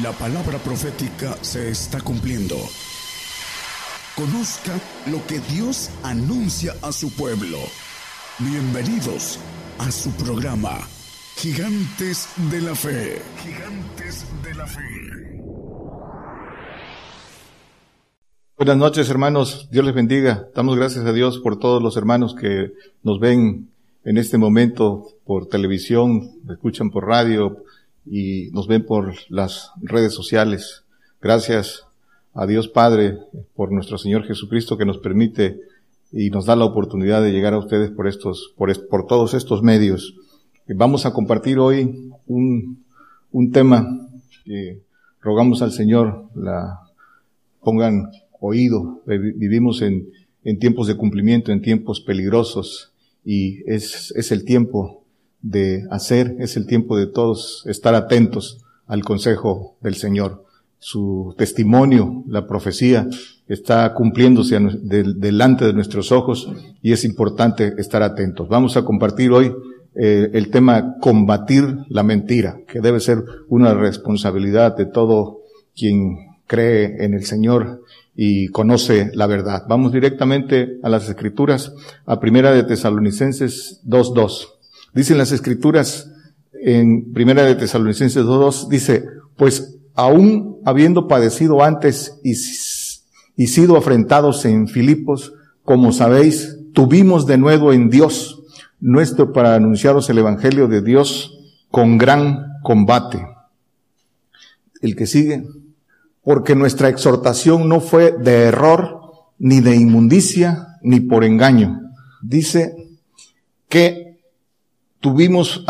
La palabra profética se está cumpliendo. Conozca lo que Dios anuncia a su pueblo. Bienvenidos a su programa, Gigantes de la Fe. Gigantes de la Fe. Buenas noches, hermanos. Dios les bendiga. Damos gracias a Dios por todos los hermanos que nos ven en este momento por televisión, escuchan por radio, y nos ven por las redes sociales. Gracias a Dios Padre por nuestro Señor Jesucristo que nos permite y nos da la oportunidad de llegar a ustedes por estos, por, por todos estos medios. Vamos a compartir hoy un, un tema que rogamos al Señor pongan oído. Vivimos en, en tiempos de cumplimiento, en tiempos peligrosos y es, es el tiempo de hacer, es el tiempo de todos estar atentos al consejo del Señor. Su testimonio, la profecía, está cumpliéndose delante de nuestros ojos y es importante estar atentos. Vamos a compartir hoy eh, el tema combatir la mentira, que debe ser una responsabilidad de todo quien cree en el Señor y conoce la verdad. Vamos directamente a las escrituras, a primera de Tesalonicenses 2.2. Dicen las escrituras en Primera de Tesalonicenses 2.2, dice, pues aún habiendo padecido antes y, y sido afrentados en Filipos, como sabéis, tuvimos de nuevo en Dios nuestro para anunciaros el Evangelio de Dios con gran combate. El que sigue, porque nuestra exhortación no fue de error, ni de inmundicia, ni por engaño. Dice que tuvimos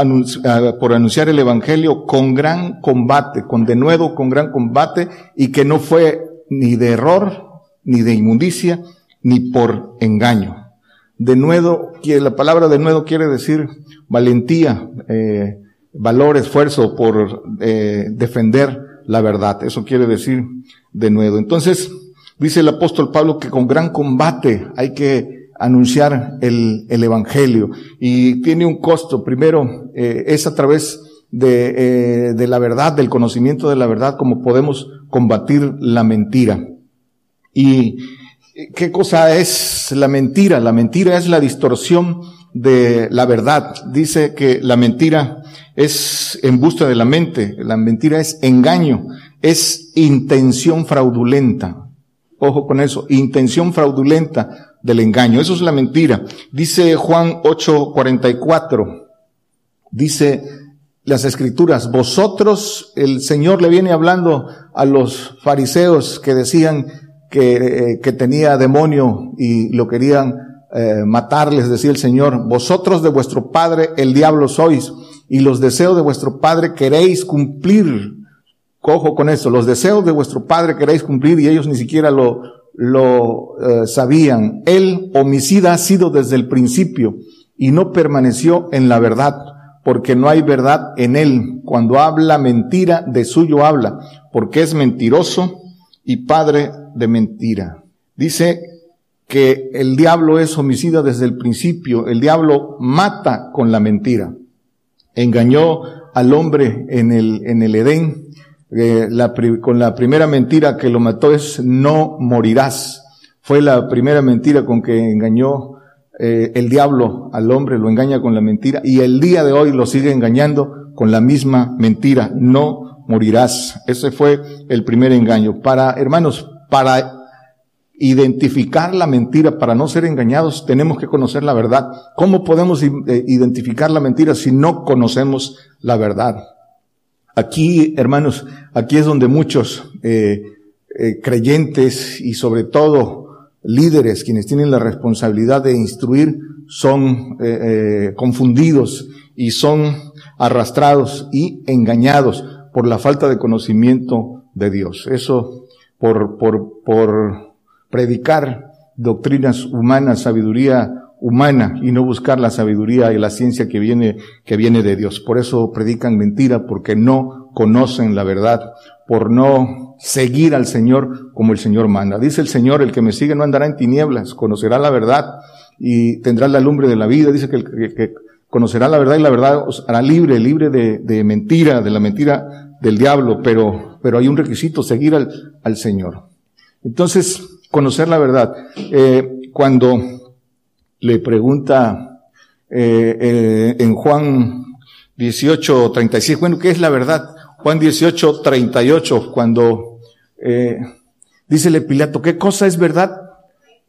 por anunciar el Evangelio con gran combate, con denuedo, con gran combate, y que no fue ni de error, ni de inmundicia, ni por engaño. Denuedo, la palabra denuedo quiere decir valentía, eh, valor, esfuerzo por eh, defender la verdad. Eso quiere decir denuedo. Entonces, dice el apóstol Pablo que con gran combate hay que anunciar el, el Evangelio. Y tiene un costo. Primero, eh, es a través de, eh, de la verdad, del conocimiento de la verdad, como podemos combatir la mentira. ¿Y qué cosa es la mentira? La mentira es la distorsión de la verdad. Dice que la mentira es embuste de la mente, la mentira es engaño, es intención fraudulenta. Ojo con eso, intención fraudulenta del engaño. Eso es la mentira. Dice Juan 8:44, dice las escrituras, vosotros, el Señor le viene hablando a los fariseos que decían que, eh, que tenía demonio y lo querían eh, matarles, decía el Señor, vosotros de vuestro padre el diablo sois y los deseos de vuestro padre queréis cumplir. Cojo con eso, los deseos de vuestro padre queréis cumplir y ellos ni siquiera lo, lo eh, sabían. El homicida ha sido desde el principio y no permaneció en la verdad, porque no hay verdad en él. Cuando habla mentira, de suyo habla, porque es mentiroso y padre de mentira. Dice que el diablo es homicida desde el principio, el diablo mata con la mentira. Engañó al hombre en el, en el Edén eh, con la primera mentira que lo mató es no morirás. Fue la primera mentira con que engañó eh, el diablo al hombre, lo engaña con la mentira y el día de hoy lo sigue engañando con la misma mentira, no morirás. Ese fue el primer engaño. Para, hermanos, para identificar la mentira, para no ser engañados, tenemos que conocer la verdad. ¿Cómo podemos eh, identificar la mentira si no conocemos la verdad? Aquí, hermanos, aquí es donde muchos eh, eh, creyentes y sobre todo líderes, quienes tienen la responsabilidad de instruir, son eh, confundidos y son arrastrados y engañados por la falta de conocimiento de Dios. Eso por, por, por predicar doctrinas humanas, sabiduría humana y no buscar la sabiduría y la ciencia que viene, que viene de Dios. Por eso predican mentira, porque no conocen la verdad, por no seguir al Señor como el Señor manda. Dice el Señor, el que me sigue no andará en tinieblas, conocerá la verdad y tendrá la lumbre de la vida. Dice que, conocerá la verdad y la verdad os hará libre, libre de, de mentira, de la mentira del diablo, pero, pero hay un requisito, seguir al, al Señor. Entonces, conocer la verdad. Eh, cuando le pregunta eh, eh, en Juan 18, 36, bueno, ¿qué es la verdad? Juan 18, 38, cuando eh, dícele Pilato, ¿qué cosa es verdad?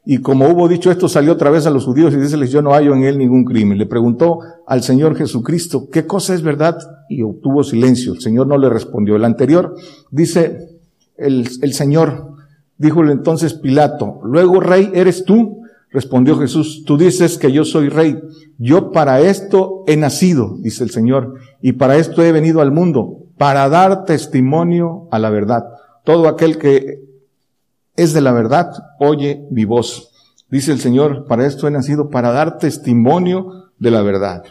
Y como hubo dicho esto, salió otra vez a los judíos y dice, yo no hallo en él ningún crimen. Le preguntó al Señor Jesucristo, ¿qué cosa es verdad? Y obtuvo silencio. El Señor no le respondió. El anterior dice, el, el Señor, díjole entonces Pilato, luego rey eres tú. Respondió Jesús, tú dices que yo soy rey. Yo para esto he nacido, dice el Señor, y para esto he venido al mundo, para dar testimonio a la verdad. Todo aquel que es de la verdad, oye mi voz. Dice el Señor, para esto he nacido, para dar testimonio de la verdad.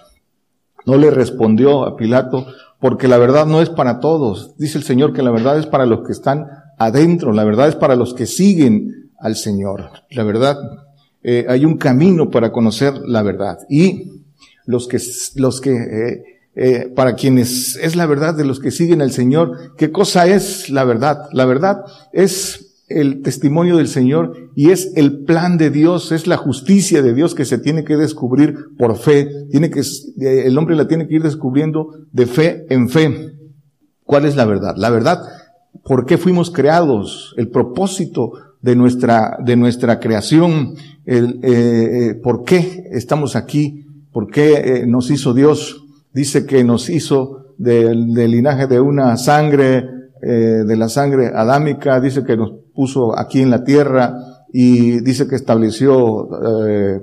No le respondió a Pilato, porque la verdad no es para todos. Dice el Señor que la verdad es para los que están adentro, la verdad es para los que siguen al Señor. La verdad, eh, hay un camino para conocer la verdad. Y los que, los que eh, eh, para quienes es la verdad de los que siguen al Señor. ¿Qué cosa es la verdad? La verdad es el testimonio del Señor y es el plan de Dios, es la justicia de Dios que se tiene que descubrir por fe. Tiene que, el hombre la tiene que ir descubriendo de fe en fe. ¿Cuál es la verdad? La verdad, ¿por qué fuimos creados? El propósito de nuestra, de nuestra creación, el, eh, por qué estamos aquí, por qué nos hizo Dios, dice que nos hizo del, linaje de una sangre, eh, de la sangre adámica, dice que nos puso aquí en la tierra y dice que estableció eh,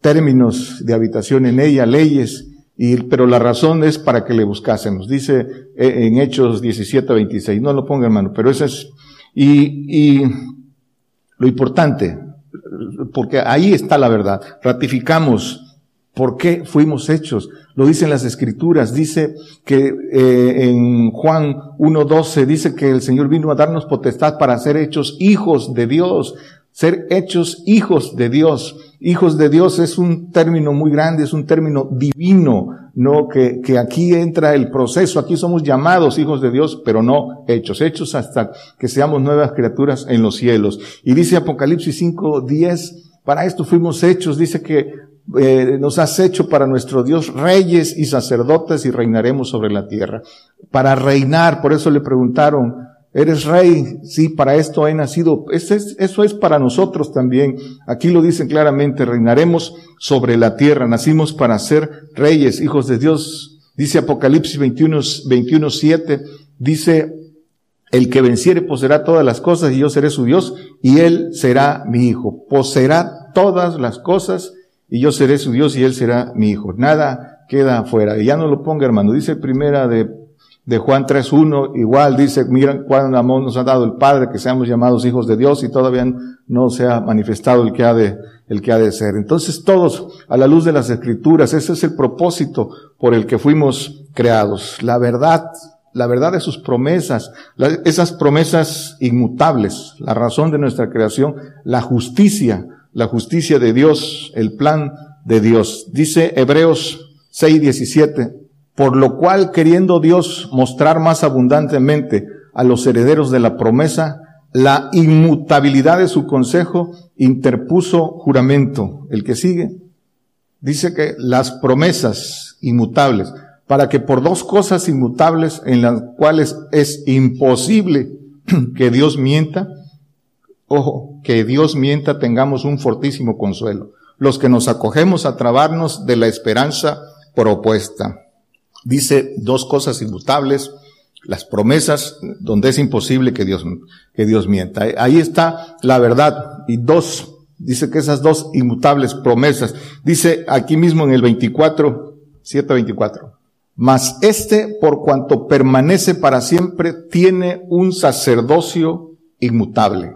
términos de habitación en ella, leyes, y, pero la razón es para que le buscásemos. Dice eh, en Hechos 17, 26. No lo ponga hermano, pero eso es, y, y lo importante, porque ahí está la verdad. Ratificamos ¿Por qué fuimos hechos? Lo dicen las escrituras. Dice que eh, en Juan 1.12 dice que el Señor vino a darnos potestad para ser hechos hijos de Dios. Ser hechos hijos de Dios. Hijos de Dios es un término muy grande, es un término divino, no que, que aquí entra el proceso. Aquí somos llamados hijos de Dios, pero no hechos. Hechos hasta que seamos nuevas criaturas en los cielos. Y dice Apocalipsis 5.10, para esto fuimos hechos. Dice que eh, nos has hecho para nuestro Dios reyes y sacerdotes y reinaremos sobre la tierra. Para reinar, por eso le preguntaron, ¿eres rey? Sí, para esto he nacido. Eso es, eso es para nosotros también. Aquí lo dicen claramente, reinaremos sobre la tierra. Nacimos para ser reyes, hijos de Dios. Dice Apocalipsis 21, 21, 7, dice, el que venciere poseerá todas las cosas y yo seré su Dios y él será mi hijo. Poseerá todas las cosas y yo seré su Dios y él será mi hijo. Nada queda afuera. Y ya no lo ponga, hermano. Dice primera de, de Juan 3.1, igual dice, mira cuán amor nos ha dado el Padre que seamos llamados hijos de Dios y todavía no se ha manifestado el que ha de, el que ha de ser. Entonces todos, a la luz de las escrituras, ese es el propósito por el que fuimos creados. La verdad, la verdad de sus promesas, esas promesas inmutables, la razón de nuestra creación, la justicia, la justicia de Dios, el plan de Dios. Dice Hebreos 6:17, por lo cual queriendo Dios mostrar más abundantemente a los herederos de la promesa la inmutabilidad de su consejo, interpuso juramento. El que sigue dice que las promesas inmutables, para que por dos cosas inmutables en las cuales es imposible que Dios mienta, Ojo, que Dios mienta tengamos un fortísimo consuelo. Los que nos acogemos a trabarnos de la esperanza propuesta. Dice dos cosas inmutables, las promesas donde es imposible que Dios, que Dios mienta. Ahí está la verdad. Y dos, dice que esas dos inmutables promesas, dice aquí mismo en el 24, 724. Mas este, por cuanto permanece para siempre, tiene un sacerdocio inmutable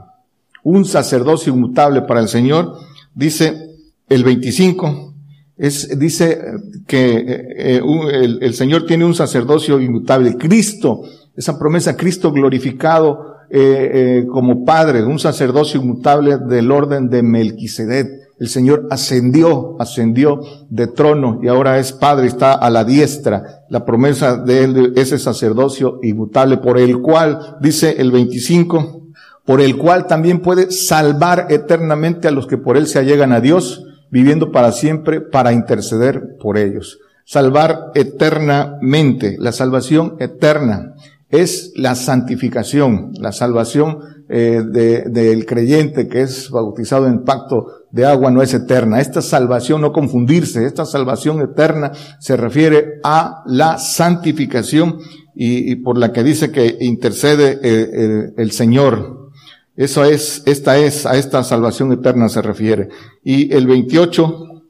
un sacerdocio inmutable para el Señor, dice el 25, es, dice que eh, eh, el, Señor tiene un sacerdocio inmutable. Cristo, esa promesa, Cristo glorificado eh, como Padre, un sacerdocio inmutable del orden de Melquisedec. el Señor ascendió, ascendió de trono y ahora es Padre, está a la diestra. La promesa de él, ese sacerdocio inmutable por el cual, dice el 25, por el cual también puede salvar eternamente a los que por él se allegan a Dios, viviendo para siempre para interceder por ellos. Salvar eternamente, la salvación eterna es la santificación, la salvación eh, del creyente que es bautizado en pacto de agua no es eterna. Esta salvación, no confundirse, esta salvación eterna se refiere a la santificación y, por la que dice que intercede eh, el Señor. Eso es, esta es, a esta salvación eterna se refiere. Y el 28,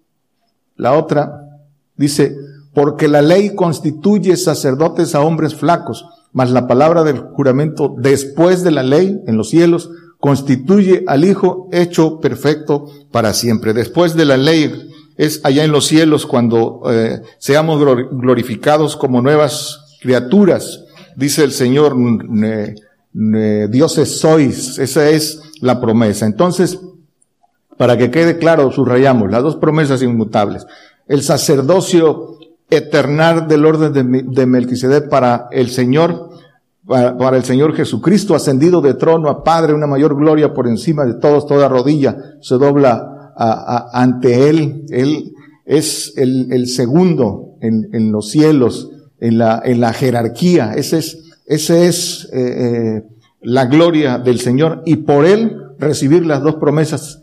la otra, dice, porque la ley constituye sacerdotes a hombres flacos, mas la palabra del juramento después de la ley en los cielos constituye al Hijo hecho perfecto para siempre. Después de la ley es allá en los cielos cuando eh, seamos glorificados como nuevas criaturas. Dice el Señor, dioses sois. Esa es la promesa. Entonces, para que quede claro, subrayamos las dos promesas inmutables. El sacerdocio eternal del orden de, Melquisedec para el Señor, para, el Señor Jesucristo, ascendido de trono a Padre, una mayor gloria por encima de todos, toda rodilla se dobla ante Él. Él es el, segundo en, los cielos, en la, en la jerarquía. Ese es esa es eh, eh, la gloria del Señor y por Él recibir las dos promesas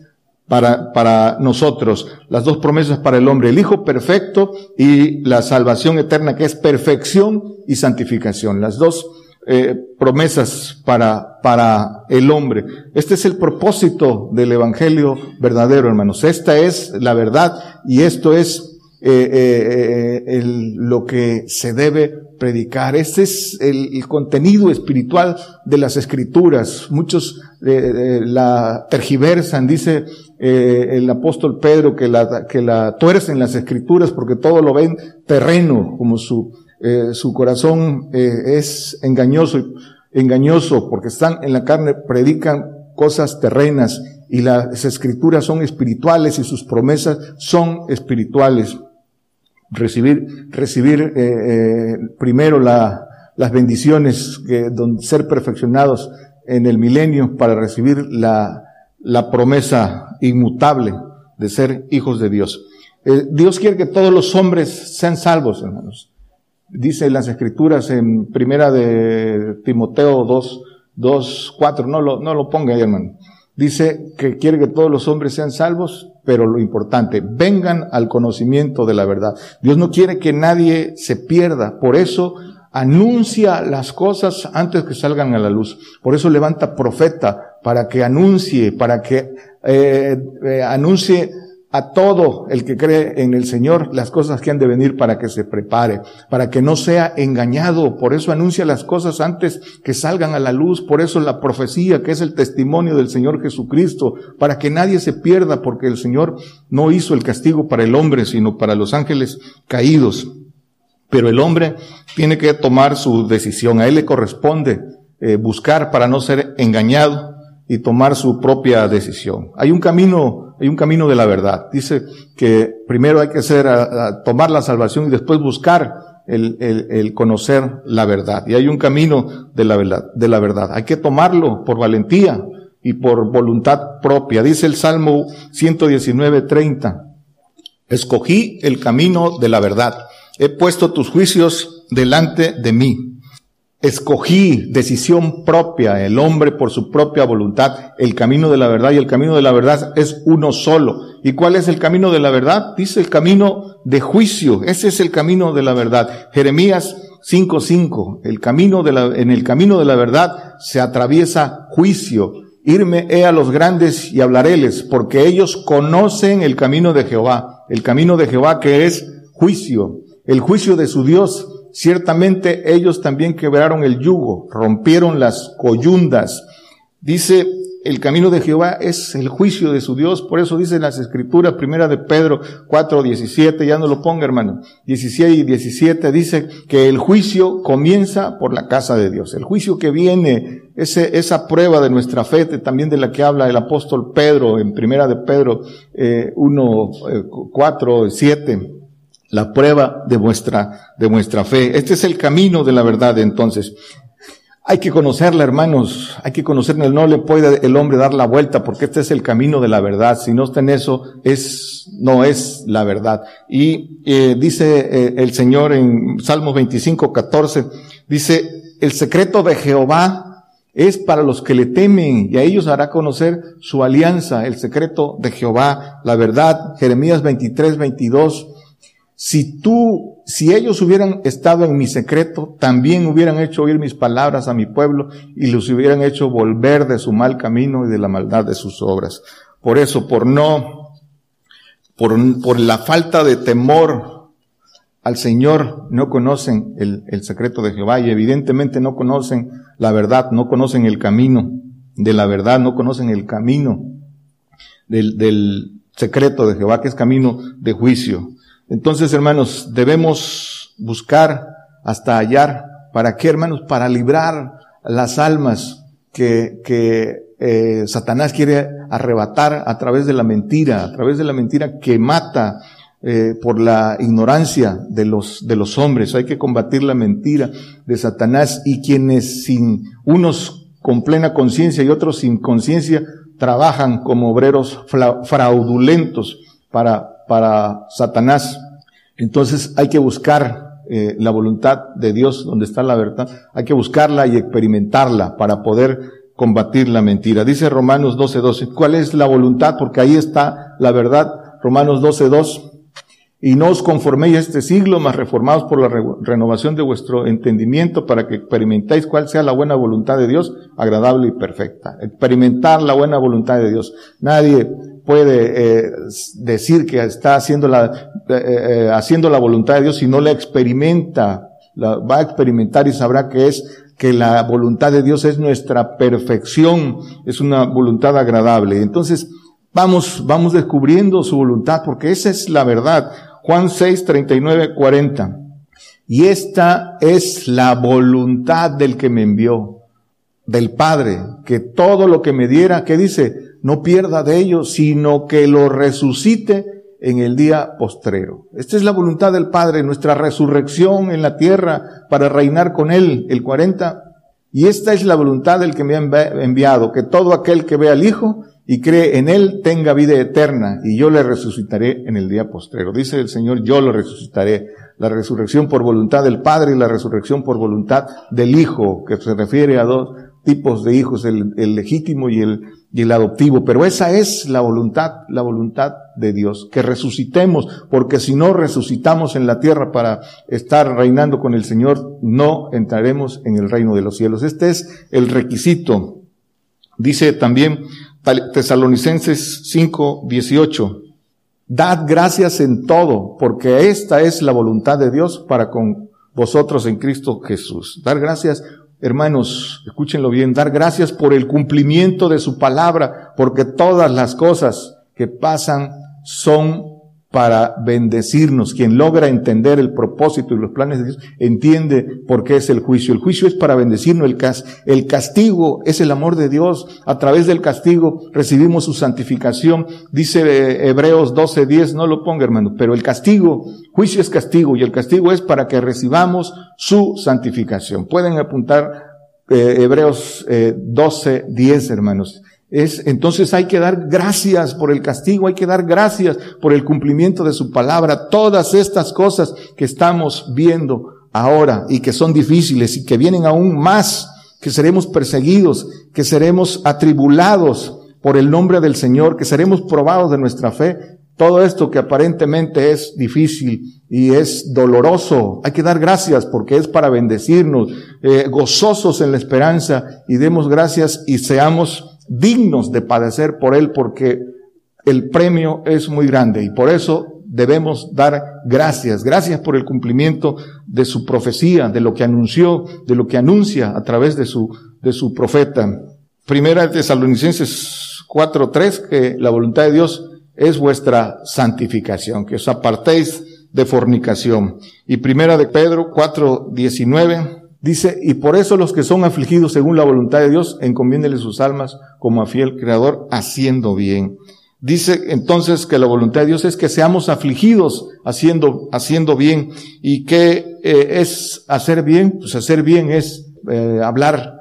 para, para nosotros, las dos promesas para el hombre, el Hijo perfecto y la salvación eterna que es perfección y santificación. Las dos eh, promesas para, para el hombre. Este es el propósito del Evangelio verdadero, hermanos. Esta es la verdad y esto es eh, eh, el, lo que se debe predicar. Este es el, contenido espiritual de las escrituras. Muchos eh, la tergiversan, dice el apóstol Pedro que la, que la tuercen las escrituras porque todo lo ven terreno, como su, su corazón es engañoso, engañoso porque están en la carne, predican cosas terrenas y las escrituras son espirituales y sus promesas son espirituales recibir, recibir eh, eh, primero la, las bendiciones, que, ser perfeccionados en el milenio para recibir la, la promesa inmutable de ser hijos de Dios. Eh, Dios quiere que todos los hombres sean salvos, hermanos. Dice las escrituras en primera de Timoteo 2, 2, 4, no lo, no lo ponga hermano. Dice que quiere que todos los hombres sean salvos, pero lo importante, vengan al conocimiento de la verdad. Dios no quiere que nadie se pierda, por eso anuncia las cosas antes que salgan a la luz. Por eso levanta profeta para que anuncie, para que eh, eh, anuncie a todo el que cree en el Señor las cosas que han de venir para que se prepare, para que no sea engañado. Por eso anuncia las cosas antes que salgan a la luz. Por eso la profecía, que es el testimonio del Señor Jesucristo, para que nadie se pierda, porque el Señor no hizo el castigo para el hombre, sino para los ángeles caídos. Pero el hombre tiene que tomar su decisión. A él le corresponde eh, buscar para no ser engañado y tomar su propia decisión. Hay un camino, hay un camino de la verdad. Dice que primero hay que hacer, tomar la salvación y después buscar el, el, conocer la verdad. Y hay un camino de la verdad, de la verdad. Hay que tomarlo por valentía y por voluntad propia. Dice el Salmo 119, 30. Escogí el camino de la verdad. He puesto tus juicios delante de mí. Escogí decisión propia, el hombre por su propia voluntad, el camino de la verdad y el camino de la verdad es uno solo. ¿Y cuál es el camino de la verdad? Dice el camino de juicio. Ese es el camino de la verdad. Jeremías 5.5. El camino de la, en el camino de la verdad se atraviesa juicio. Irme he a los grandes y hablaréles, porque ellos conocen el camino de Jehová. El camino de Jehová que es juicio. El juicio de su Dios Ciertamente ellos también quebraron el yugo, rompieron las coyundas. Dice el camino de Jehová es el juicio de su Dios. Por eso dicen las escrituras, primera de Pedro 4, 17, ya no lo ponga hermano, 16 y 17, dice que el juicio comienza por la casa de Dios. El juicio que viene, ese, esa prueba de nuestra fe, también de la que habla el apóstol Pedro en primera de Pedro eh, 1, 4, 7 la prueba de vuestra, de vuestra fe. Este es el camino de la verdad entonces. Hay que conocerla, hermanos. Hay que conocerla. No le puede el hombre dar la vuelta porque este es el camino de la verdad. Si no está en eso, es, no es la verdad. Y eh, dice eh, el Señor en Salmos 25, 14, dice, el secreto de Jehová es para los que le temen y a ellos hará conocer su alianza, el secreto de Jehová, la verdad. Jeremías 23, 22. Si tú si ellos hubieran estado en mi secreto, también hubieran hecho oír mis palabras a mi pueblo y los hubieran hecho volver de su mal camino y de la maldad de sus obras. Por eso, por no, por, por la falta de temor al Señor, no conocen el, el secreto de Jehová y evidentemente no conocen la verdad, no conocen el camino de la verdad, no conocen el camino del, del secreto de Jehová, que es camino de juicio. Entonces, hermanos, debemos buscar hasta hallar. ¿Para qué, hermanos? Para librar las almas que, que eh, Satanás quiere arrebatar a través de la mentira, a través de la mentira que mata eh, por la ignorancia de los, de los hombres. Hay que combatir la mentira de Satanás y quienes sin, unos con plena conciencia y otros sin conciencia, trabajan como obreros fraudulentos para para Satanás. Entonces hay que buscar eh, la voluntad de Dios donde está la verdad. Hay que buscarla y experimentarla para poder combatir la mentira. Dice Romanos 12.12. 12. ¿Cuál es la voluntad? Porque ahí está la verdad. Romanos 12.2. Y no os conforméis a este siglo, mas reformados por la renovación de vuestro entendimiento para que experimentéis cuál sea la buena voluntad de Dios, agradable y perfecta. Experimentar la buena voluntad de Dios. Nadie puede eh, decir que está haciendo la, eh, eh, haciendo la voluntad de Dios si no la experimenta, la va a experimentar y sabrá que es que la voluntad de Dios es nuestra perfección, es una voluntad agradable. Entonces, vamos, vamos descubriendo su voluntad porque esa es la verdad. Juan 6, 39, 40. Y esta es la voluntad del que me envió, del Padre, que todo lo que me diera, ¿qué dice? No pierda de ello, sino que lo resucite en el día postrero. Esta es la voluntad del Padre, nuestra resurrección en la tierra para reinar con Él, el 40. Y esta es la voluntad del que me ha enviado, que todo aquel que vea al Hijo y cree en Él tenga vida eterna, y yo le resucitaré en el día postrero. Dice el Señor, yo lo resucitaré. La resurrección por voluntad del Padre y la resurrección por voluntad del Hijo, que se refiere a dos tipos de hijos, el, el legítimo y el, y el adoptivo, pero esa es la voluntad, la voluntad de Dios, que resucitemos, porque si no resucitamos en la tierra para estar reinando con el Señor, no entraremos en el reino de los cielos. Este es el requisito. Dice también Tesalonicenses 5, 18, dad gracias en todo, porque esta es la voluntad de Dios para con vosotros en Cristo Jesús. Dar gracias hermanos, escúchenlo bien, dar gracias por el cumplimiento de su palabra, porque todas las cosas que pasan son para bendecirnos. Quien logra entender el propósito y los planes de Dios, entiende por qué es el juicio. El juicio es para bendecirnos. El, castigo es el amor de Dios. A través del castigo recibimos su santificación. Dice eh, Hebreos 12:10, no lo ponga hermano, pero el castigo, juicio es castigo y el castigo es para que recibamos su santificación. Pueden apuntar eh, Hebreos eh, 12:10, hermanos. Es, entonces hay que dar gracias por el castigo, hay que dar gracias por el cumplimiento de su palabra. Todas estas cosas que estamos viendo ahora y que son difíciles y que vienen aún más, que seremos perseguidos, que seremos atribulados por el nombre del Señor, que seremos probados de nuestra fe. Todo esto que aparentemente es difícil y es doloroso, hay que dar gracias porque es para bendecirnos, eh, gozosos en la esperanza y demos gracias y seamos dignos de padecer por Él porque el premio es muy grande y por eso debemos dar gracias. Gracias por el cumplimiento de su profecía, de lo que anunció, de lo que anuncia a través de su, de su profeta. Primera de Tesalonicenses 4.3, que la voluntad de Dios es vuestra santificación, que os apartéis de fornicación. Y primera de Pedro 4.19 dice, y por eso los que son afligidos según la voluntad de Dios, encomiéndele sus almas como a fiel creador, haciendo bien. Dice entonces que la voluntad de Dios es que seamos afligidos haciendo, haciendo bien. ¿Y qué eh, es hacer bien? Pues hacer bien es eh, hablar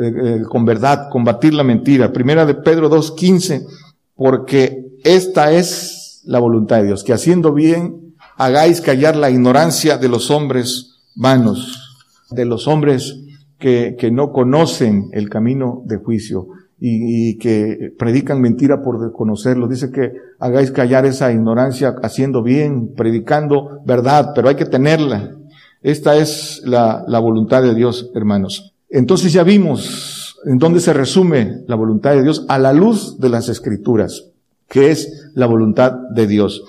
eh, con verdad, combatir la mentira. Primera de Pedro 2.15, porque esta es la voluntad de Dios, que haciendo bien hagáis callar la ignorancia de los hombres vanos, de los hombres que, que no conocen el camino de juicio y, que predican mentira por conocerlo. Dice que hagáis callar esa ignorancia haciendo bien, predicando verdad, pero hay que tenerla. Esta es la, la voluntad de Dios, hermanos. Entonces ya vimos en dónde se resume la voluntad de Dios a la luz de las escrituras, que es la voluntad de Dios.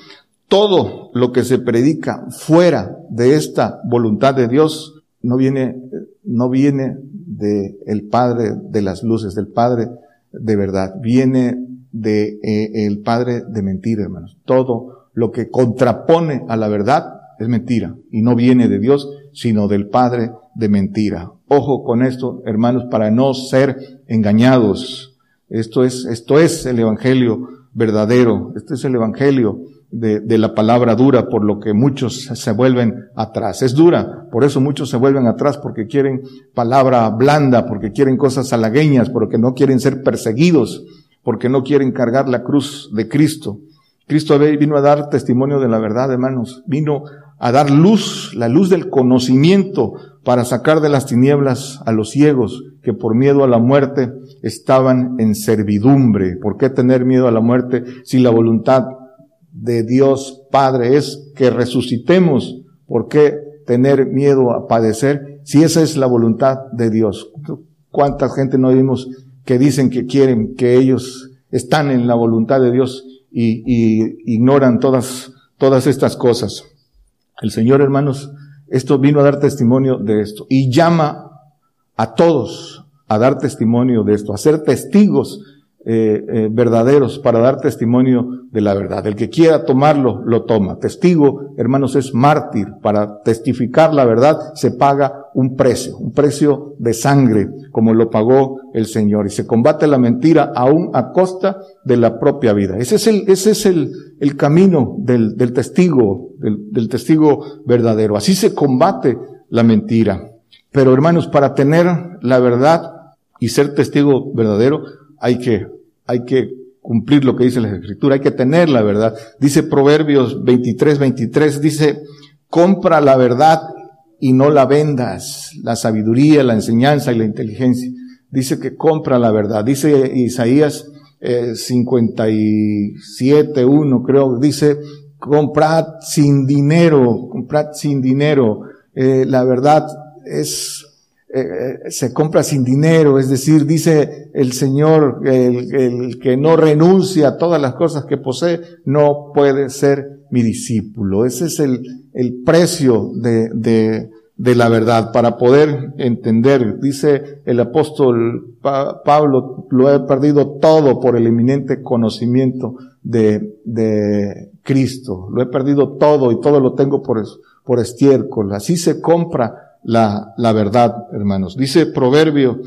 Todo lo que se predica fuera de esta voluntad de Dios no viene, no viene de el Padre de las luces, del Padre de verdad, viene de eh, el Padre de mentira, hermanos. Todo lo que contrapone a la verdad es mentira y no viene de Dios, sino del Padre de mentira. Ojo con esto, hermanos, para no ser engañados. Esto es, esto es el Evangelio verdadero. Este es el Evangelio de, de, la palabra dura, por lo que muchos se vuelven atrás. Es dura, por eso muchos se vuelven atrás, porque quieren palabra blanda, porque quieren cosas halagueñas, porque no quieren ser perseguidos, porque no quieren cargar la cruz de Cristo. Cristo vino a dar testimonio de la verdad, hermanos. Vino a dar luz, la luz del conocimiento, para sacar de las tinieblas a los ciegos que por miedo a la muerte estaban en servidumbre. ¿Por qué tener miedo a la muerte si la voluntad de Dios Padre es que resucitemos. ¿Por qué tener miedo a padecer si esa es la voluntad de Dios? ¿Cuánta gente no vimos que dicen que quieren, que ellos están en la voluntad de Dios y, y ignoran todas, todas estas cosas? El Señor, hermanos, esto vino a dar testimonio de esto y llama a todos a dar testimonio de esto, a ser testigos eh, eh, verdaderos para dar testimonio de la verdad. El que quiera tomarlo, lo toma. Testigo, hermanos, es mártir. Para testificar la verdad se paga un precio, un precio de sangre, como lo pagó el Señor. Y se combate la mentira aún a costa de la propia vida. Ese es el, ese es el, el camino del, del testigo, del, del testigo verdadero. Así se combate la mentira. Pero hermanos, para tener la verdad y ser testigo verdadero, hay que, hay que cumplir lo que dice la escritura, hay que tener la verdad. Dice Proverbios 23, 23, dice, compra la verdad y no la vendas, la sabiduría, la enseñanza y la inteligencia. Dice que compra la verdad. Dice Isaías eh, 57, 1 creo, dice, comprad sin dinero, comprad sin dinero. Eh, la verdad es eh, eh, se compra sin dinero, es decir, dice el Señor, el, el, que no renuncia a todas las cosas que posee, no puede ser mi discípulo. Ese es el, el precio de, de, la verdad para poder entender. Dice el apóstol Pablo, lo he perdido todo por el eminente conocimiento de, de Cristo. Lo he perdido todo y todo lo tengo por, por estiércol. Así se compra la, la verdad, hermanos. Dice Proverbio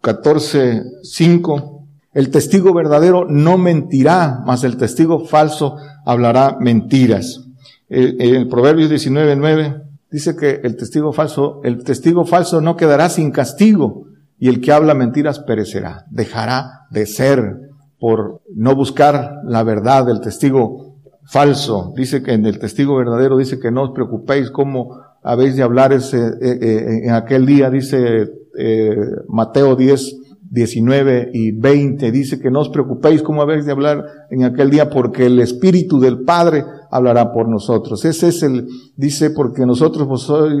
14, 5, el testigo verdadero no mentirá, mas el testigo falso hablará mentiras. El, el Proverbio 19, 9 dice que el testigo falso, el testigo falso no quedará sin castigo y el que habla mentiras perecerá, dejará de ser por no buscar la verdad del testigo falso. Dice que en el testigo verdadero dice que no os preocupéis cómo habéis de hablar ese, eh, eh, en aquel día, dice eh, Mateo 10, 19 y 20, dice que no os preocupéis cómo habéis de hablar en aquel día, porque el Espíritu del Padre hablará por nosotros. Ese es el, dice, porque nosotros vos sois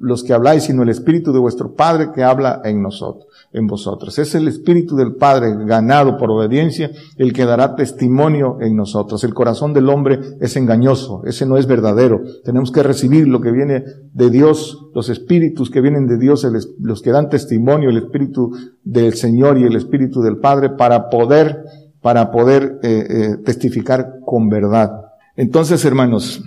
los que habláis, sino el Espíritu de vuestro Padre que habla en nosotros en vosotros. Es el Espíritu del Padre ganado por obediencia el que dará testimonio en nosotros. El corazón del hombre es engañoso, ese no es verdadero. Tenemos que recibir lo que viene de Dios, los espíritus que vienen de Dios, los que dan testimonio, el Espíritu del Señor y el Espíritu del Padre para poder, para poder eh, eh, testificar con verdad. Entonces, hermanos,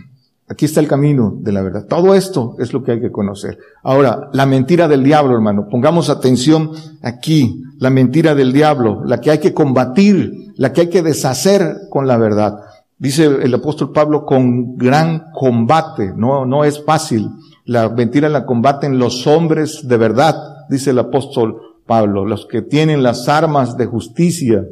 Aquí está el camino de la verdad. Todo esto es lo que hay que conocer. Ahora, la mentira del diablo, hermano. Pongamos atención aquí. La mentira del diablo, la que hay que combatir, la que hay que deshacer con la verdad. Dice el apóstol Pablo con gran combate. No, no es fácil. La mentira la combaten los hombres de verdad, dice el apóstol Pablo, los que tienen las armas de justicia.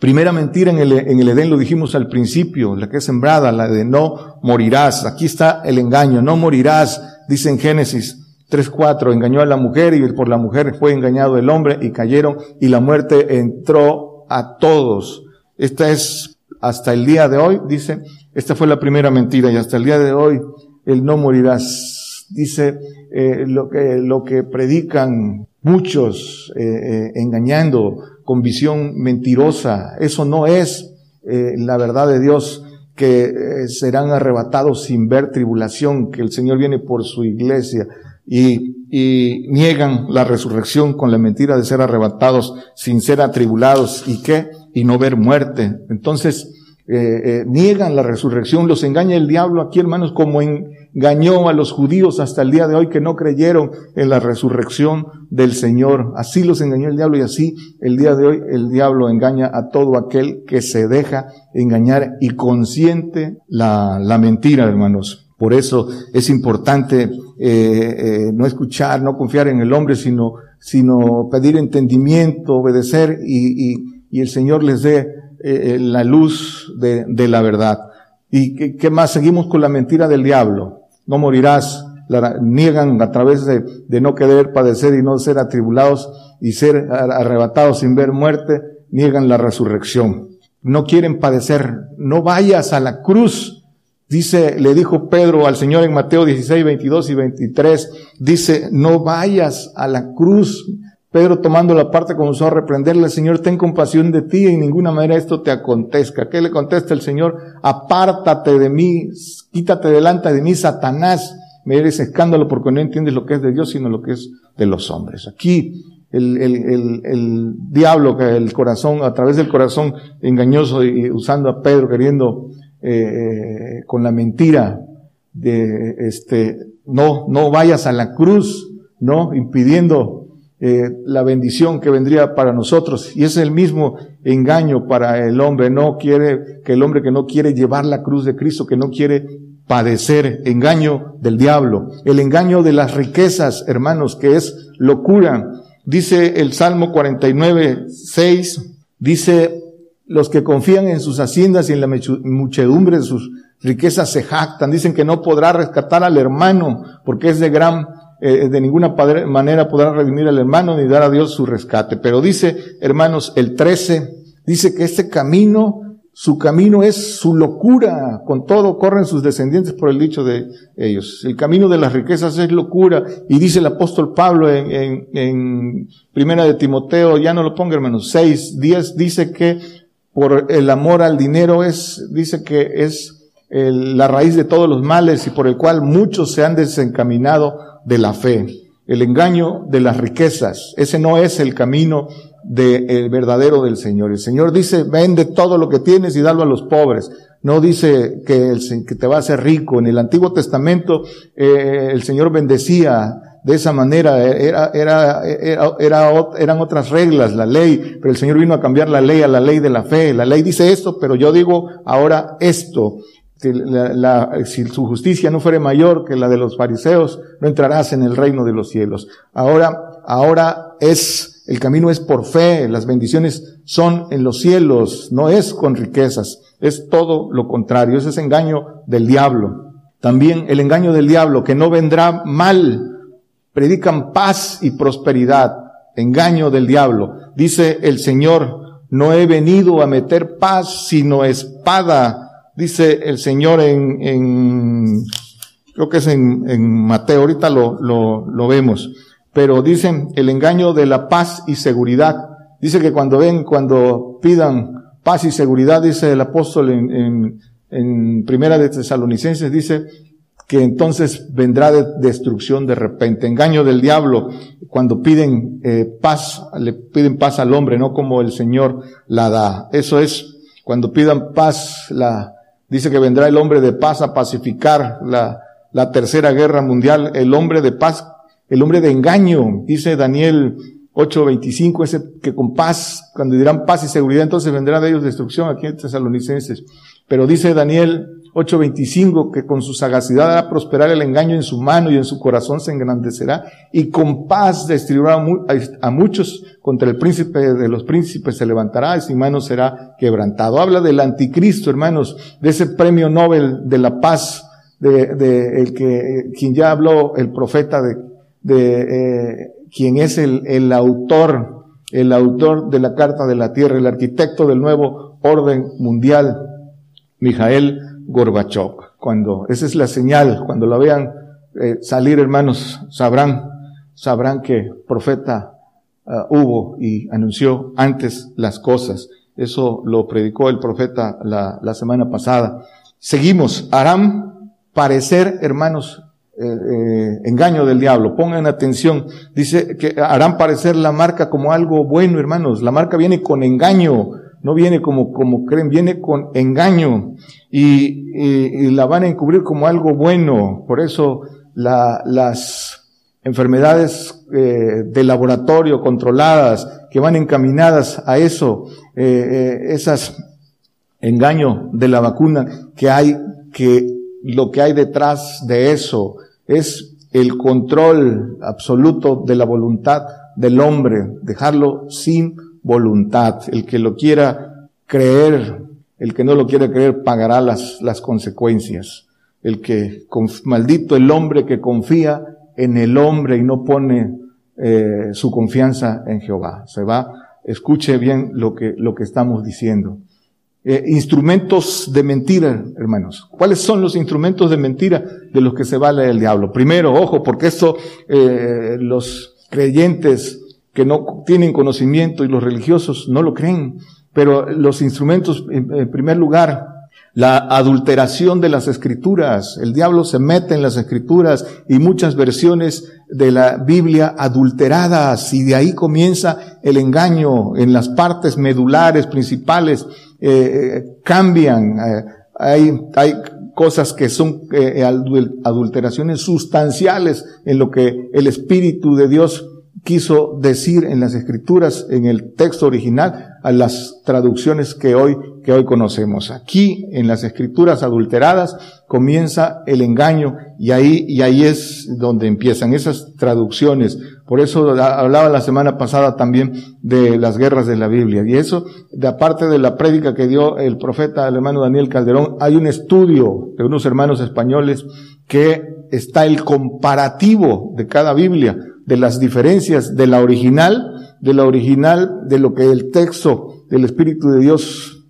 Primera mentira en el, en el Edén lo dijimos al principio, la que es sembrada, la de no morirás. Aquí está el engaño, no morirás, dice en Génesis 3.4, engañó a la mujer y por la mujer fue engañado el hombre y cayeron y la muerte entró a todos. Esta es hasta el día de hoy, dice, esta fue la primera mentira y hasta el día de hoy el no morirás. Dice eh, lo que lo que predican muchos eh, eh, engañando con visión mentirosa. Eso no es eh, la verdad de Dios que eh, serán arrebatados sin ver tribulación, que el Señor viene por su iglesia y, y niegan la resurrección con la mentira de ser arrebatados sin ser atribulados y qué, y no ver muerte. Entonces, eh, niegan la resurrección, los engaña el diablo aquí, hermanos, como en, engañó a los judíos hasta el día de hoy que no creyeron en la resurrección del Señor. Así los engañó el diablo y así el día de hoy el diablo engaña a todo aquel que se deja engañar y consiente la, la mentira, hermanos. Por eso es importante eh, eh, no escuchar, no confiar en el hombre, sino, sino pedir entendimiento, obedecer y, y, y el Señor les dé eh, la luz de, de la verdad. ¿Y qué, más? Seguimos con la mentira del diablo no morirás, la niegan a través de, de, no querer padecer y no ser atribulados y ser arrebatados sin ver muerte, niegan la resurrección. No quieren padecer, no vayas a la cruz. Dice, le dijo Pedro al Señor en Mateo 16, 22 y 23, dice, no vayas a la cruz. Pedro tomando la parte comenzó a reprenderle, Señor, ten compasión de ti, en ninguna manera esto te acontezca. ¿Qué le contesta el Señor? Apártate de mí, quítate delante de mí, Satanás. Me eres escándalo porque no entiendes lo que es de Dios, sino lo que es de los hombres. Aquí, el, el, el, el diablo, el corazón, a través del corazón engañoso y usando a Pedro, queriendo, eh, con la mentira de, este, no, no vayas a la cruz, no, impidiendo eh, la bendición que vendría para nosotros. Y es el mismo engaño para el hombre. No quiere, que el hombre que no quiere llevar la cruz de Cristo, que no quiere padecer, engaño del diablo. El engaño de las riquezas, hermanos, que es locura. Dice el Salmo 49, 6, dice, los que confían en sus haciendas y en la muchedumbre de sus riquezas se jactan. Dicen que no podrá rescatar al hermano porque es de gran eh, de ninguna manera podrá redimir al hermano ni dar a Dios su rescate. Pero dice, hermanos, el 13, dice que este camino, su camino es su locura, con todo corren sus descendientes por el dicho de ellos. El camino de las riquezas es locura, y dice el apóstol Pablo en, en, en Primera de Timoteo, ya no lo ponga hermanos, 6, 10, dice que por el amor al dinero es, dice que es la raíz de todos los males y por el cual muchos se han desencaminado de la fe, el engaño de las riquezas. Ese no es el camino del verdadero del Señor. El Señor dice, vende todo lo que tienes y dalo a los pobres. No dice que, que te va a hacer rico. En el Antiguo Testamento eh, el Señor bendecía de esa manera. Era, era, era, era, eran otras reglas, la ley, pero el Señor vino a cambiar la ley a la ley de la fe. La ley dice esto, pero yo digo ahora esto si, su justicia no fuere mayor que la de los fariseos, no entrarás en el reino de los cielos. Ahora, ahora es, el camino es por fe, las bendiciones son en los cielos, no es con riquezas, es todo lo contrario, ese es engaño del diablo. También el engaño del diablo, que no vendrá mal, predican paz y prosperidad, engaño del diablo. Dice el Señor, no he venido a meter paz, sino espada dice el Señor en, en creo que es en, en Mateo, ahorita lo, lo, lo vemos, pero dicen el engaño de la paz y seguridad. Dice que cuando ven, cuando pidan paz y seguridad, dice el apóstol en, en, en Primera de Tesalonicenses, dice que entonces vendrá de destrucción de repente, engaño del diablo, cuando piden eh, paz, le piden paz al hombre, no como el Señor la da. Eso es, cuando pidan paz, la, dice que vendrá el hombre de paz a pacificar la, tercera guerra mundial, el hombre de paz, el hombre de engaño, dice Daniel 8:25, ese que con paz, cuando dirán paz y seguridad, entonces vendrá de ellos destrucción aquí en Tesalonicenses. Pero dice Daniel 8:25 que con su sagacidad hará prosperar el engaño en su mano y en su corazón se engrandecerá y con paz destruirá a muchos contra el príncipe de los príncipes se levantará y su mano será quebrantado. Habla del anticristo, hermanos, de ese premio Nobel de la paz, de, el que, quien ya habló el profeta de, de eh, quien es el, el autor, el autor de la Carta de la Tierra, el arquitecto del nuevo orden mundial, Mijael Gorbachev. Cuando, esa es la señal, cuando la vean eh, salir, hermanos, sabrán, sabrán que profeta uh, hubo y anunció antes las cosas. Eso lo predicó el profeta la, la semana pasada. Seguimos. Harán parecer, hermanos, eh, eh, engaño del diablo. Pongan atención. Dice que harán parecer la marca como algo bueno, hermanos. La marca viene con engaño no viene como, como creen, viene con engaño y, y, la van a encubrir como algo bueno. Por eso la, las enfermedades eh, de laboratorio controladas que van encaminadas a eso, eh, eh, esas engaño de la vacuna que hay, que lo que hay detrás de eso es el control absoluto de la voluntad del hombre, dejarlo sin voluntad. El que lo quiera creer, el que no lo quiera creer pagará las, las consecuencias. El que, maldito el hombre que confía en el hombre y no pone eh, su confianza en Jehová. Se va, escuche bien lo que, lo que estamos diciendo. Eh, instrumentos de mentira, hermanos. ¿Cuáles son los instrumentos de mentira de los que se vale el diablo? Primero, ojo, porque esto eh, los creyentes que no tienen conocimiento y los religiosos no lo creen. Pero los instrumentos, en primer lugar, la adulteración de las escrituras. El diablo se mete en las escrituras y muchas versiones de la Biblia adulteradas y de ahí comienza el engaño en las partes medulares principales. Eh, eh, cambian. Eh, hay, hay cosas que son adulteraciones sustanciales en lo que el Espíritu de Dios quiso decir en las escrituras, en el texto original, a las traducciones que hoy, que hoy conocemos. Aquí, en las escrituras adulteradas, comienza el engaño y ahí, y ahí es donde empiezan esas traducciones. Por eso hablaba la semana pasada también de las guerras de la Biblia. Y eso, de aparte de la prédica que dio el profeta hermano Daniel Calderón, hay un estudio de unos hermanos españoles que está el comparativo de cada Biblia de las diferencias de la original, de la original, de lo que el texto del Espíritu de Dios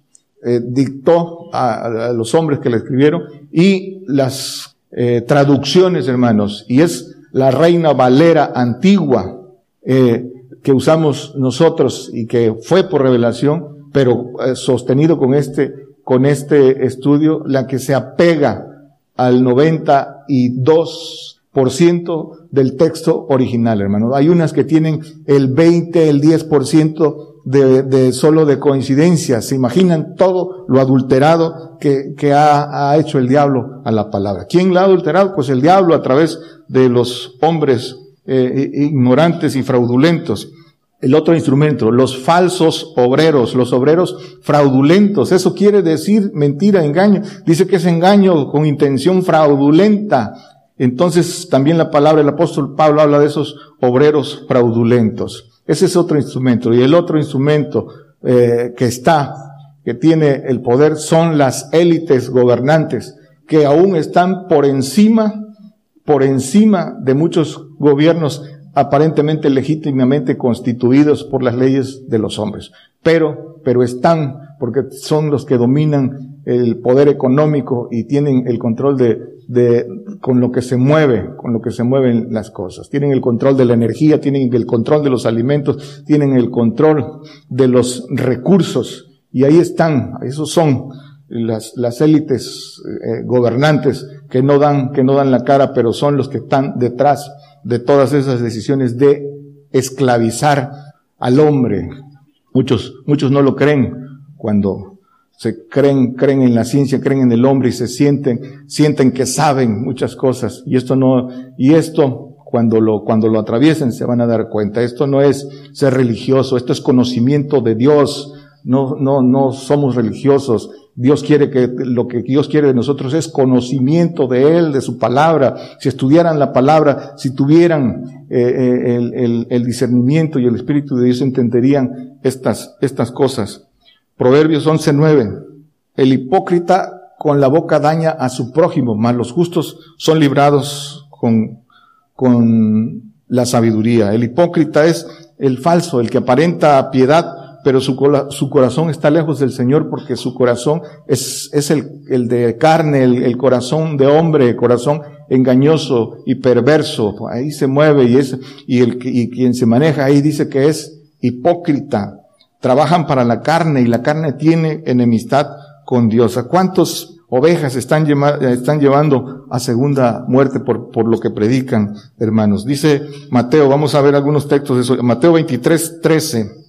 eh, dictó a, los hombres que la escribieron y las eh, traducciones, hermanos. Y es la Reina Valera antigua eh, que usamos nosotros y que fue por revelación, pero sostenido con este, con este estudio, la que se apega al 92 por ciento del texto original, hermano. Hay unas que tienen el 20, el 10% de, de solo de coincidencia. Se imaginan todo lo adulterado que, que ha, ha, hecho el diablo a la palabra. ¿Quién la ha adulterado? Pues el diablo a través de los hombres eh, ignorantes y fraudulentos. El otro instrumento, los falsos obreros, los obreros fraudulentos. Eso quiere decir mentira, engaño. Dice que es engaño con intención fraudulenta entonces también la palabra del apóstol Pablo habla de esos obreros fraudulentos. Ese es otro instrumento. Y el otro instrumento eh, que está, que tiene el poder, son las élites gobernantes, que aún están por encima, por encima de muchos gobiernos aparentemente legítimamente constituidos por las leyes de los hombres. Pero, pero están, porque son los que dominan el poder económico y tienen el control de, de, con lo que se mueve, con lo que se mueven las cosas. Tienen el control de la energía, tienen el control de los alimentos, tienen el control de los recursos. Y ahí están, esos son las, las élites eh, gobernantes que no dan, que no dan la cara, pero son los que están detrás de todas esas decisiones de esclavizar al hombre. Muchos, muchos no lo creen cuando se creen, creen en la ciencia, creen en el hombre y se sienten, sienten que saben muchas cosas. Y esto no, y esto, cuando lo, cuando lo atraviesen se van a dar cuenta. Esto no es ser religioso, esto es conocimiento de Dios. No, no, no somos religiosos. Dios quiere que, lo que Dios quiere de nosotros es conocimiento de Él, de su palabra. Si estudiaran la palabra, si tuvieran eh, eh, el, el, el, discernimiento y el Espíritu de Dios, entenderían estas, estas cosas. Proverbios 11.9. El hipócrita con la boca daña a su prójimo, mas los justos son librados con, con la sabiduría. El hipócrita es el falso, el que aparenta piedad, pero su, su corazón está lejos del Señor porque su corazón es, es el, el de carne, el, el, corazón de hombre, corazón engañoso y perverso. Ahí se mueve y es, y el, y quien se maneja ahí dice que es hipócrita. Trabajan para la carne y la carne tiene enemistad con Dios. ¿A cuántos ovejas están, llevando a segunda muerte por, por lo que predican, hermanos? Dice Mateo, vamos a ver algunos textos de eso. Mateo 23, 13.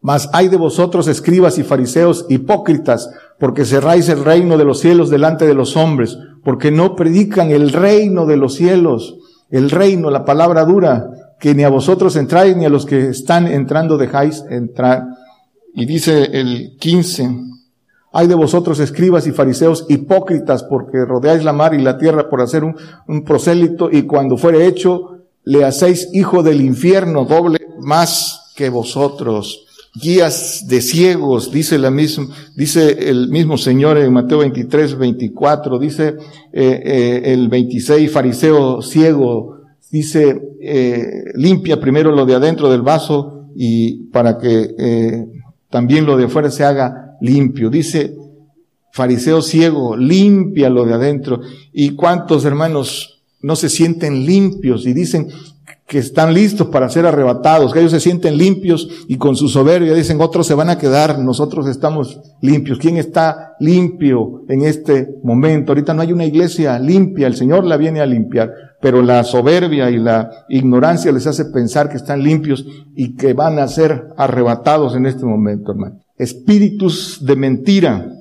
Mas hay de vosotros, escribas y fariseos, hipócritas, porque cerráis el reino de los cielos delante de los hombres, porque no predican el reino de los cielos. El reino, la palabra dura, que ni a vosotros entráis, ni a los que están entrando dejáis entrar. Y dice el 15, hay de vosotros escribas y fariseos hipócritas, porque rodeáis la mar y la tierra por hacer un, prosélito, y cuando fuere hecho, le hacéis hijo del infierno, doble más que vosotros guías de ciegos, dice la misma, dice el mismo Señor en Mateo 23, 24, dice eh, eh, el 26, fariseo ciego, dice eh, limpia primero lo de adentro del vaso y para que también lo de afuera se haga limpio. Dice fariseo ciego, limpia lo de adentro. ¿Y cuántos hermanos no se sienten limpios y dicen, que están listos para ser arrebatados, que ellos se sienten limpios y con su soberbia dicen otros se van a quedar, nosotros estamos limpios. ¿Quién está limpio en este momento? Ahorita no hay una iglesia limpia, el Señor la viene a limpiar, pero la soberbia y la ignorancia les hace pensar que están limpios y que van a ser arrebatados en este momento, hermano. Espíritus de mentira,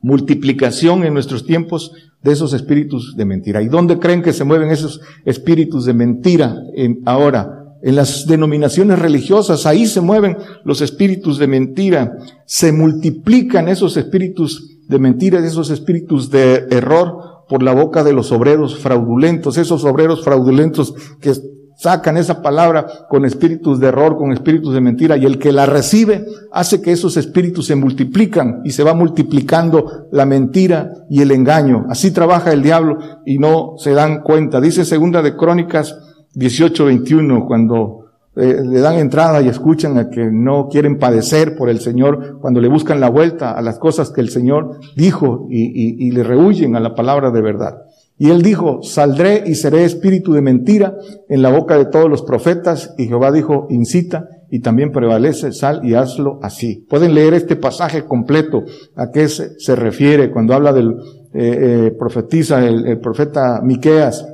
multiplicación en nuestros tiempos de esos espíritus de mentira. ¿Y dónde creen que se mueven esos espíritus de mentira en, ahora? En las denominaciones religiosas, ahí se mueven los espíritus de mentira. Se multiplican esos espíritus de mentira, esos espíritus de error por la boca de los obreros fraudulentos, esos obreros fraudulentos que sacan esa palabra con espíritus de error, con espíritus de mentira, y el que la recibe hace que esos espíritus se multiplican y se va multiplicando la mentira y el engaño. Así trabaja el diablo y no se dan cuenta. Dice segunda de Crónicas 18, 21, cuando eh, le dan entrada y escuchan a que no quieren padecer por el Señor, cuando le buscan la vuelta a las cosas que el Señor dijo y, y le rehuyen a la palabra de verdad. Y él dijo, saldré y seré espíritu de mentira en la boca de todos los profetas. Y Jehová dijo, incita y también prevalece, sal y hazlo así. Pueden leer este pasaje completo, a qué se, se refiere cuando habla del, eh, eh, profetiza el, profeta Miqueas,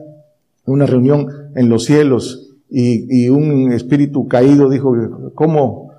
una reunión en los cielos y, y un espíritu caído dijo, ¿cómo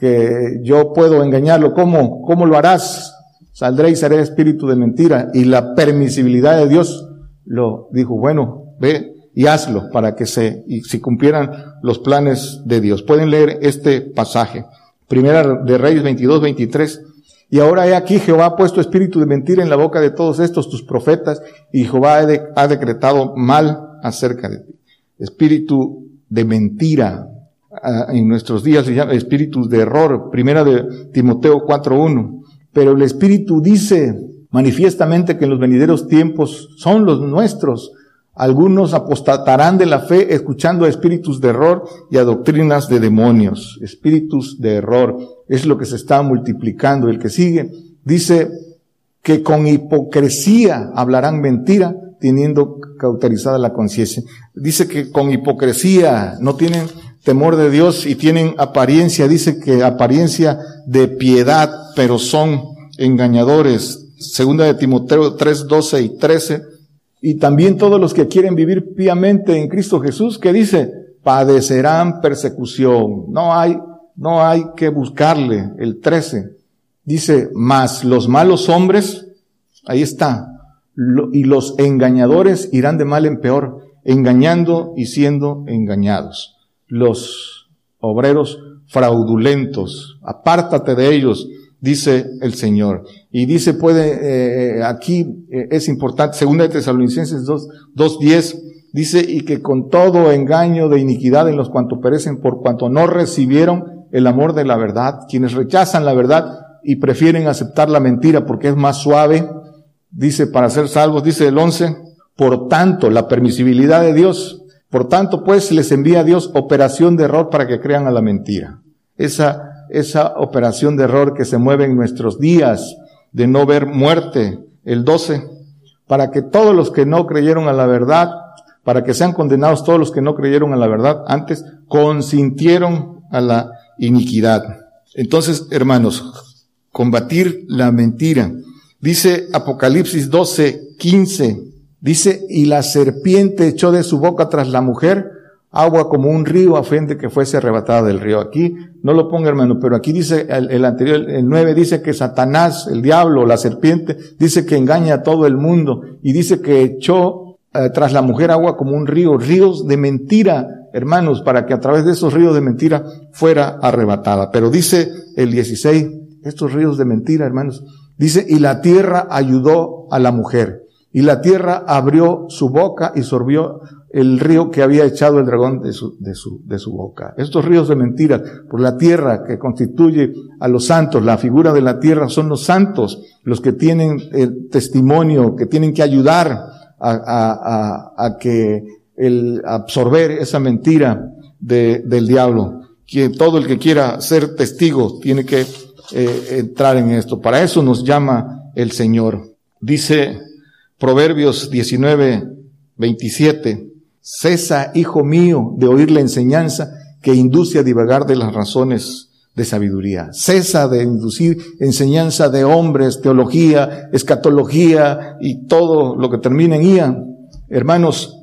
que yo puedo engañarlo? ¿Cómo, cómo lo harás? Saldré y seré espíritu de mentira y la permisibilidad de Dios lo dijo, bueno, ve y hazlo para que se, y cumplieran los planes de Dios. Pueden leer este pasaje. Primera de Reyes 22, 23. Y ahora he aquí Jehová ha puesto espíritu de mentira en la boca de todos estos tus profetas y Jehová ha, de, ha decretado mal acerca de ti. Espíritu de mentira. Uh, en nuestros días se llama espíritus de error. Primera de Timoteo 4.1. Pero el espíritu dice, manifiestamente que en los venideros tiempos son los nuestros. Algunos apostatarán de la fe escuchando a espíritus de error y a doctrinas de demonios. Espíritus de error es lo que se está multiplicando. El que sigue dice, que con hipocresía hablarán mentira, teniendo cauterizada la conciencia. Dice que con hipocresía no tienen temor de Dios y tienen apariencia, dice que apariencia de piedad, pero son engañadores. Segunda de Timoteo 3, 12 y 13. Y también todos los que quieren vivir piamente en Cristo Jesús, que dice, padecerán persecución. No hay, no hay que buscarle. El 13 dice, mas los malos hombres, ahí está, y los engañadores irán de mal en peor, engañando y siendo engañados. Los obreros fraudulentos, apártate de ellos, dice el Señor. Y dice, puede, eh, aquí eh, es importante, segunda de Tesalonicenses 2, 2.10, dice, y que con todo engaño de iniquidad en los cuantos perecen por cuanto no recibieron el amor de la verdad, quienes rechazan la verdad y prefieren aceptar la mentira porque es más suave, dice, para ser salvos, dice el 11, por tanto, la permisibilidad de Dios, por tanto, pues les envía a Dios operación de error para que crean a la mentira. Esa, esa operación de error que se mueve en nuestros días de no ver muerte, el 12, para que todos los que no creyeron a la verdad, para que sean condenados todos los que no creyeron a la verdad antes, consintieron a la iniquidad. Entonces, hermanos, combatir la mentira, Dice Apocalipsis 12, 15, dice, y la serpiente echó de su boca tras la mujer agua como un río a fin que fuese arrebatada del río. Aquí no lo ponga hermano, pero aquí dice el, anterior, el 9 dice que Satanás, el diablo, la serpiente, dice que engaña a todo el mundo y dice que echó eh, tras la mujer agua como un río, ríos de mentira, hermanos, para que a través de esos ríos de mentira fuera arrebatada. Pero dice el 16, estos ríos de mentira, hermanos, Dice, y la tierra ayudó a la mujer. Y la tierra abrió su boca y sorbió el río que había echado el dragón de su, de su, de su boca. Estos ríos de mentiras, por la tierra que constituye a los santos, la figura de la tierra son los santos, los que tienen el testimonio, que tienen que ayudar a, a, a, que el absorber esa mentira de, del diablo. Que todo el que quiera ser testigo tiene que eh, entrar en esto. Para eso nos llama el Señor. Dice Proverbios 19, 27, cesa, hijo mío, de oír la enseñanza que induce a divagar de las razones de sabiduría. Cesa de inducir enseñanza de hombres, teología, escatología y todo lo que termina en IA. Hermanos,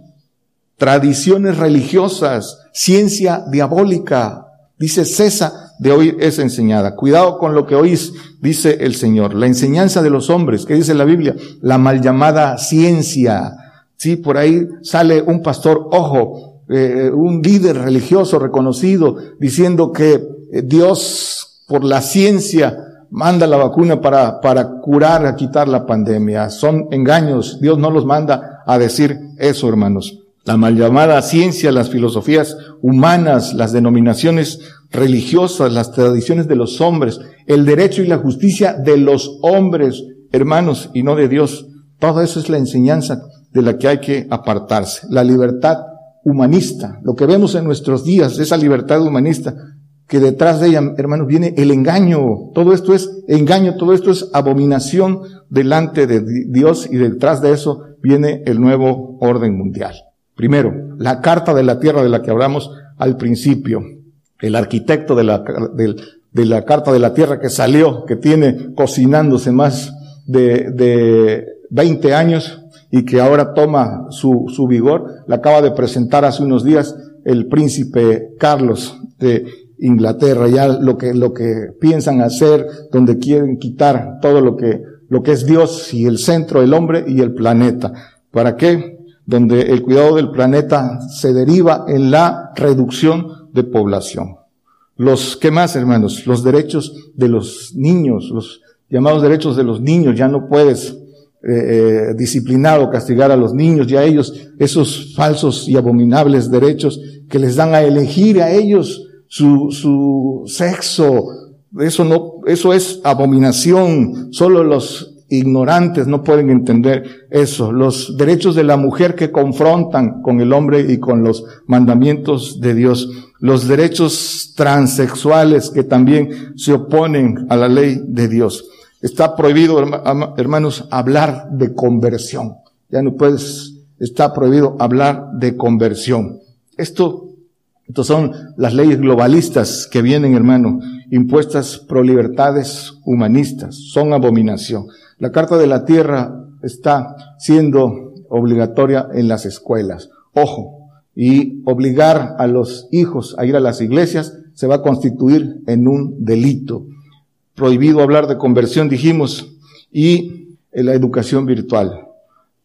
tradiciones religiosas, ciencia diabólica. Dice, cesa de oír es enseñada. Cuidado con lo que oís, dice el Señor. La enseñanza de los hombres, que dice la Biblia, la mal llamada ciencia. Sí, por ahí sale un pastor, ojo, eh, un líder religioso reconocido, diciendo que eh, Dios, por la ciencia, manda la vacuna para, para curar, a quitar la pandemia. Son engaños. Dios no los manda a decir eso, hermanos. La mal llamada ciencia, las filosofías humanas, las denominaciones religiosas, las tradiciones de los hombres, el derecho y la justicia de los hombres, hermanos, y no de Dios. Todo eso es la enseñanza de la que hay que apartarse. La libertad humanista, lo que vemos en nuestros días, esa libertad humanista, que detrás de ella, hermanos, viene el engaño. Todo esto es engaño, todo esto es abominación delante de Dios y detrás de eso viene el nuevo orden mundial. Primero, la carta de la tierra de la que hablamos al principio el arquitecto de la, de, la Carta de la Tierra que salió, que tiene cocinándose más de, de 20 años y que ahora toma su, su vigor, la acaba de presentar hace unos días el príncipe Carlos de Inglaterra, ya lo que, lo que piensan hacer, donde quieren quitar todo lo que, lo que es Dios y el centro, el hombre y el planeta. ¿Para qué? Donde el cuidado del planeta se deriva en la reducción de población. Los, ¿qué más, hermanos? Los derechos de los niños, los llamados derechos de los niños, ya no puedes eh, eh, disciplinar o castigar a los niños, ya ellos, esos falsos y abominables derechos que les dan a elegir a ellos su, su sexo, eso no, eso es abominación, solo los ignorantes no pueden entender eso. Los derechos de la mujer que confrontan con el hombre y con los mandamientos de Dios. Los derechos transexuales que también se oponen a la ley de Dios. Está prohibido, hermanos, hablar de conversión. Ya no puedes, está prohibido hablar de conversión. Esto, esto son las leyes globalistas que vienen, hermano, impuestas pro libertades humanistas. Son abominación. La Carta de la Tierra está siendo obligatoria en las escuelas. Ojo, y obligar a los hijos a ir a las iglesias se va a constituir en un delito prohibido hablar de conversión, dijimos, y la educación virtual,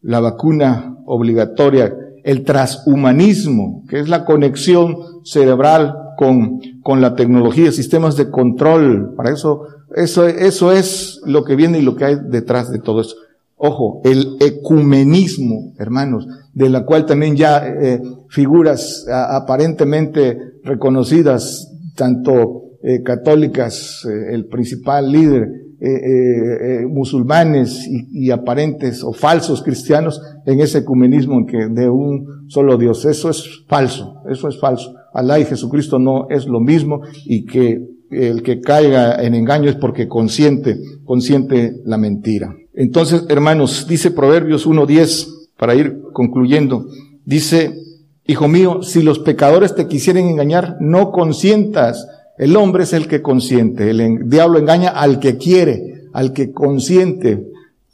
la vacuna obligatoria, el transhumanismo, que es la conexión cerebral con, con la tecnología, sistemas de control. Para eso, eso, eso es lo que viene y lo que hay detrás de todo eso. Ojo, el ecumenismo, hermanos, de la cual también ya eh, figuras aparentemente reconocidas, tanto eh, católicas, eh, el principal líder, eh, musulmanes y, aparentes o falsos cristianos en ese ecumenismo en que de un solo Dios. Eso es falso, eso es falso. Alá y Jesucristo no es lo mismo y que el que caiga en engaño es porque consiente, consiente la mentira. Entonces, hermanos, dice Proverbios 1.10, para ir concluyendo, dice, Hijo mío, si los pecadores te quisieren engañar, no consientas el hombre es el que consiente, el diablo engaña al que quiere, al que consiente,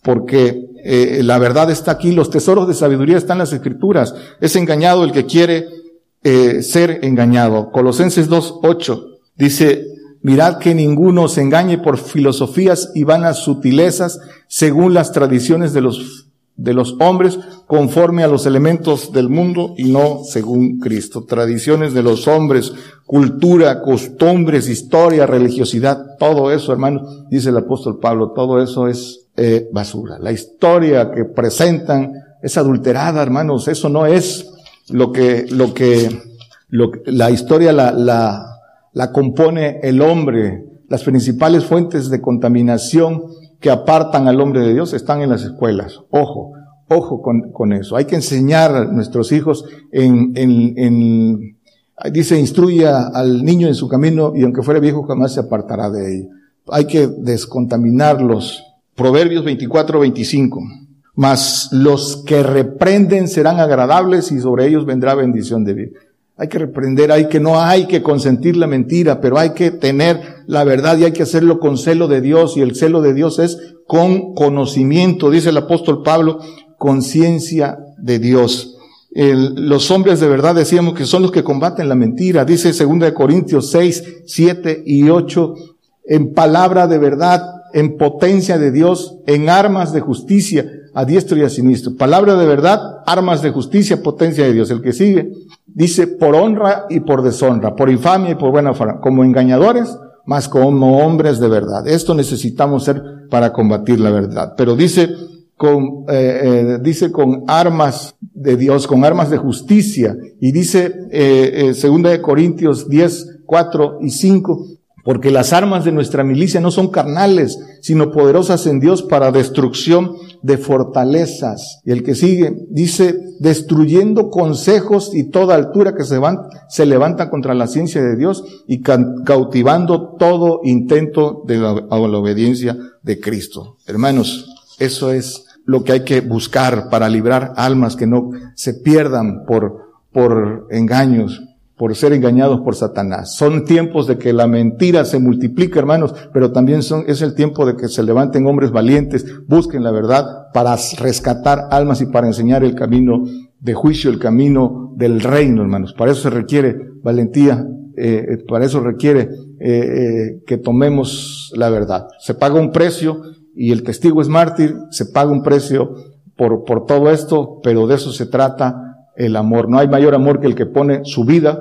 porque eh, la verdad está aquí, los tesoros de sabiduría están en las escrituras. Es engañado el que quiere eh, ser engañado. Colosenses 2.8 dice, mirad que ninguno se engañe por filosofías y vanas sutilezas según las tradiciones de los de los hombres conforme a los elementos del mundo y no según Cristo. Tradiciones de los hombres, cultura, costumbres, historia, religiosidad, todo eso, hermano, dice el apóstol Pablo, todo eso es eh, basura. La historia que presentan es adulterada, hermanos, eso no es lo que, lo que, lo, la historia la, la, la compone el hombre. Las principales fuentes de contaminación que apartan al hombre de Dios están en las escuelas. Ojo, ojo con, con eso. Hay que enseñar a nuestros hijos en, en, en, dice, instruya al niño en su camino y aunque fuera viejo jamás se apartará de él. Hay que descontaminarlos. Proverbios 24, 25. Mas los que reprenden serán agradables y sobre ellos vendrá bendición de vida. Hay que reprender, hay que no hay que consentir la mentira, pero hay que tener la verdad y hay que hacerlo con celo de Dios y el celo de Dios es con conocimiento, dice el apóstol Pablo, conciencia de Dios. los hombres de verdad decíamos que son los que combaten la mentira, dice 2 Corintios 6, 7 y 8, en palabra de verdad, en potencia de Dios, en armas de justicia, a diestro y a siniestro. Palabra de verdad, armas de justicia, potencia de Dios. El que sigue, dice por honra y por deshonra, por infamia y por buena fama, como engañadores, más como hombres de verdad. Esto necesitamos ser para combatir la verdad. Pero dice con, eh, eh, dice con armas de Dios, con armas de justicia. Y dice, eh, segunda de Corintios 10, 4 y 5, porque las armas de nuestra milicia no son carnales, sino poderosas en Dios para destrucción de fortalezas. Y el que sigue dice, destruyendo consejos y toda altura que se, van, se levanta contra la ciencia de Dios y cautivando todo intento de la, la obediencia de Cristo. Hermanos, eso es lo que hay que buscar para librar almas que no se pierdan por, por engaños, por ser engañados por Satanás. Son tiempos de que la mentira se multiplica, hermanos, pero también son, es el tiempo de que se levanten hombres valientes, busquen la verdad para rescatar almas y para enseñar el camino de juicio, el camino del reino, hermanos. Para eso se requiere valentía, eh, eh para eso requiere eh, que tomemos la verdad. Se paga un precio y el testigo es mártir, se paga un precio por, por todo esto, pero de eso se trata el amor. No hay mayor amor que el que pone su vida